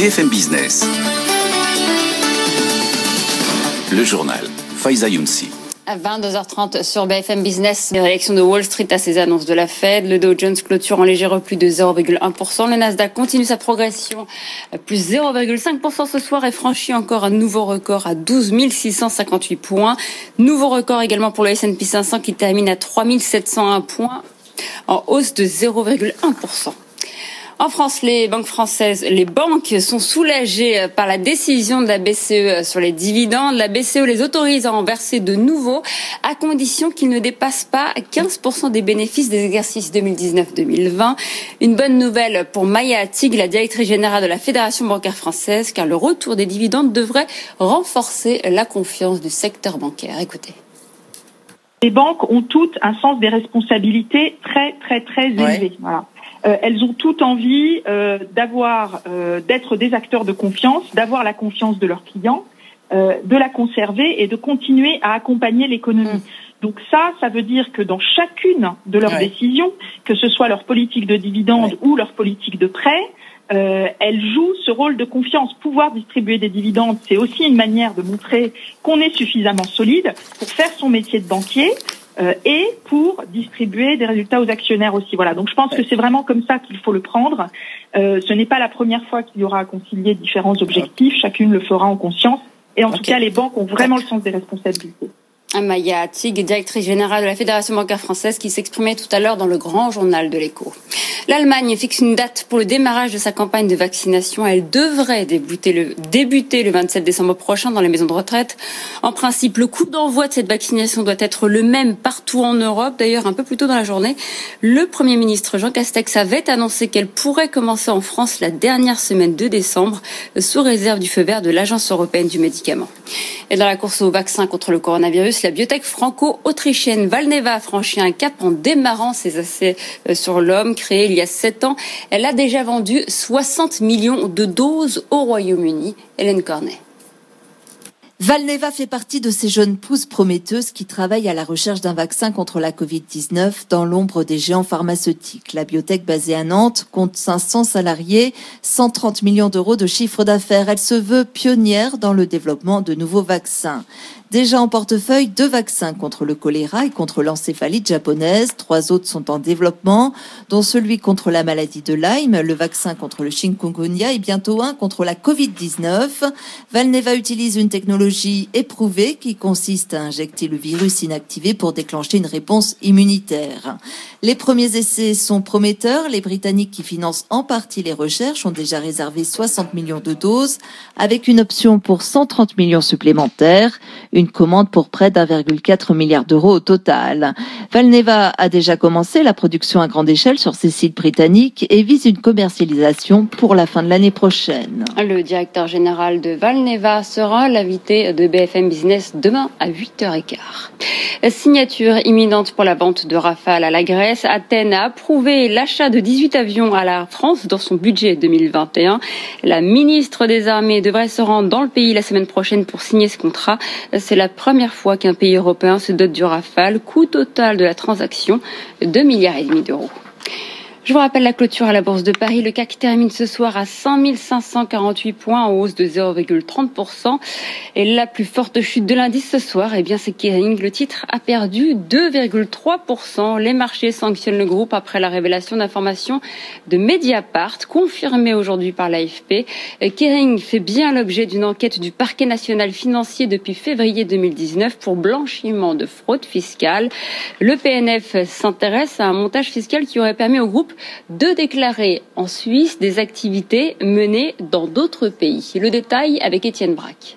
BFM Business. Le journal. Faiza Younsi. À 22h30 sur BFM Business, les réactions de Wall Street à ces annonces de la Fed. Le Dow Jones clôture en léger repli de 0,1%. Le Nasdaq continue sa progression, plus 0,5% ce soir et franchit encore un nouveau record à 12 658 points. Nouveau record également pour le S&P 500 qui termine à 3 701 points en hausse de 0,1%. En France, les banques françaises, les banques sont soulagées par la décision de la BCE sur les dividendes. La BCE les autorise à en verser de nouveau à condition qu'ils ne dépassent pas 15% des bénéfices des exercices 2019-2020. Une bonne nouvelle pour Maya Attig, la directrice générale de la Fédération bancaire française, car le retour des dividendes devrait renforcer la confiance du secteur bancaire. Écoutez. Les banques ont toutes un sens des responsabilités très très très élevé. Voilà. Euh, elles ont toutes envie euh, d'avoir, euh, d'être des acteurs de confiance, d'avoir la confiance de leurs clients, de la conserver et de continuer à accompagner l'économie. Mm. Donc ça, ça veut dire que dans chacune de leurs décisions, que ce soit leur politique de dividendes ou leur politique de prêt, euh, elles jouent ce rôle de confiance. Pouvoir distribuer des dividendes, c'est aussi une manière de montrer qu'on est suffisamment solide pour faire son métier de banquier euh, et pour distribuer des résultats aux actionnaires aussi. Voilà. Donc je pense que c'est vraiment comme ça qu'il faut le prendre. Euh, ce n'est pas la première fois qu'il y aura à concilier différents objectifs. Chacune le fera en conscience. Et en tout cas, les banques ont vraiment le sens des responsabilités. Maya Tig, directrice générale de la Fédération bancaire française, qui s'exprimait tout à l'heure dans le grand journal de l'écho. L'Allemagne fixe une date pour le démarrage de sa campagne de vaccination. Elle devrait débuter le, débuter le 27 décembre prochain dans les maisons de retraite. En principe, le coût d'envoi de cette vaccination doit être le même partout en Europe. D'ailleurs, un peu plus tôt dans la journée, le Premier ministre Jean Castex avait annoncé qu'elle pourrait commencer en France la dernière semaine de décembre, sous réserve du feu vert de l'Agence européenne du médicament. Et dans la course au vaccin contre le coronavirus, la biotech franco-autrichienne Valneva a franchi un cap en démarrant ses essais euh, sur l'homme créés il y a sept ans. Elle a déjà vendu 60 millions de doses au Royaume-Uni. Hélène Cornet. Valneva fait partie de ces jeunes pousses prometteuses qui travaillent à la recherche d'un vaccin contre la Covid-19 dans l'ombre des géants pharmaceutiques. La biotech basée à Nantes compte 500 salariés, 130 millions d'euros de chiffre d'affaires. Elle se veut pionnière dans le développement de nouveaux vaccins. Déjà en portefeuille, deux vaccins contre le choléra et contre l'encéphalite japonaise. Trois autres sont en développement, dont celui contre la maladie de Lyme, le vaccin contre le chikungunya et bientôt un contre la Covid-19. Valneva utilise une technologie éprouvée qui consiste à injecter le virus inactivé pour déclencher une réponse immunitaire. Les premiers essais sont prometteurs. Les Britanniques qui financent en partie les recherches ont déjà réservé 60 millions de doses avec une option pour 130 millions supplémentaires une commande pour près d'1,4 milliard d'euros au total. Valneva a déjà commencé la production à grande échelle sur ses sites britanniques et vise une commercialisation pour la fin de l'année prochaine. Le directeur général de Valneva sera l'invité de BFM Business demain à 8h15. Signature imminente pour la vente de Rafale à la Grèce. Athènes a approuvé l'achat de 18 avions à la France dans son budget 2021. La ministre des Armées devrait se rendre dans le pays la semaine prochaine pour signer ce contrat. C'est la première fois qu'un pays européen se dote du Rafale. Coût total de la transaction, 2 milliards et demi d'euros. Je vous rappelle la clôture à la Bourse de Paris. Le CAC termine ce soir à 5 548 points en hausse de 0,30%. Et la plus forte chute de l'indice ce soir, eh bien, c'est Kering. Le titre a perdu 2,3%. Les marchés sanctionnent le groupe après la révélation d'informations de Mediapart, confirmées aujourd'hui par l'AFP. Kering fait bien l'objet d'une enquête du parquet national financier depuis février 2019 pour blanchiment de fraude fiscale. Le PNF s'intéresse à un montage fiscal qui aurait permis au groupe de déclarer en Suisse des activités menées dans d'autres pays. Le détail avec Étienne Braque.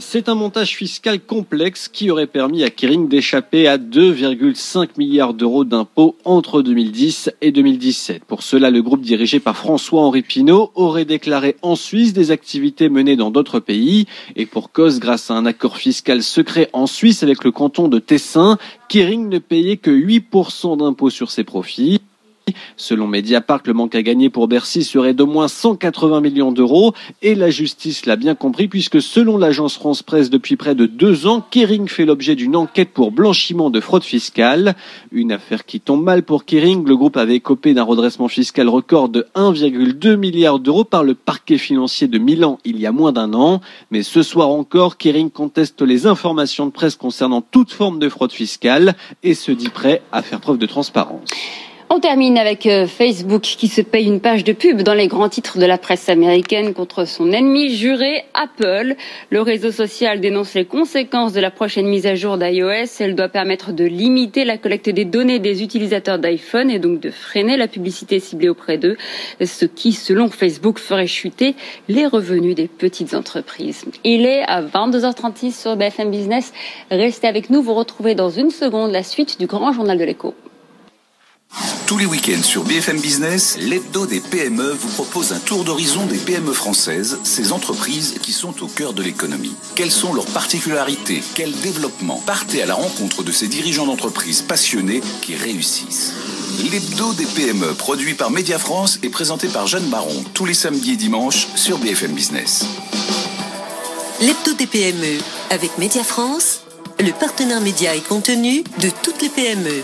C'est un montage fiscal complexe qui aurait permis à Kering d'échapper à 2,5 milliards d'euros d'impôts entre 2010 et 2017. Pour cela, le groupe dirigé par François-Henri Pinault aurait déclaré en Suisse des activités menées dans d'autres pays. Et pour cause, grâce à un accord fiscal secret en Suisse avec le canton de Tessin, Kering ne payait que 8% d'impôts sur ses profits. Selon Mediapart, le manque à gagner pour Bercy serait d'au moins 180 millions d'euros et la justice l'a bien compris puisque selon l'agence France Presse depuis près de deux ans, Kering fait l'objet d'une enquête pour blanchiment de fraude fiscale. Une affaire qui tombe mal pour Kering. Le groupe avait copé d'un redressement fiscal record de 1,2 milliard d'euros par le parquet financier de Milan il y a moins d'un an. Mais ce soir encore, Kering conteste les informations de presse concernant toute forme de fraude fiscale et se dit prêt à faire preuve de transparence. On termine avec euh, Facebook qui se paye une page de pub dans les grands titres de la presse américaine contre son ennemi juré Apple. Le réseau social dénonce les conséquences de la prochaine mise à jour d'iOS. Elle doit permettre de limiter la collecte des données des utilisateurs d'iPhone et donc de freiner la publicité ciblée auprès d'eux, ce qui, selon Facebook, ferait chuter les revenus des petites entreprises. Il est à 22h36 sur BFM Business. Restez avec nous, vous retrouvez dans une seconde la suite du grand journal de l'écho. Tous les week-ends sur BFM Business, l'hebdo des PME vous propose un tour d'horizon des PME françaises, ces entreprises qui sont au cœur de l'économie. Quelles sont leurs particularités Quel développement? Partez à la rencontre de ces dirigeants d'entreprises passionnés qui réussissent. L'hebdo des PME, produit par Média France et présenté par Jeanne Baron, tous les samedis et dimanches sur BFM Business. L'hebdo des PME, avec Média France, le partenaire média et contenu de toutes les PME.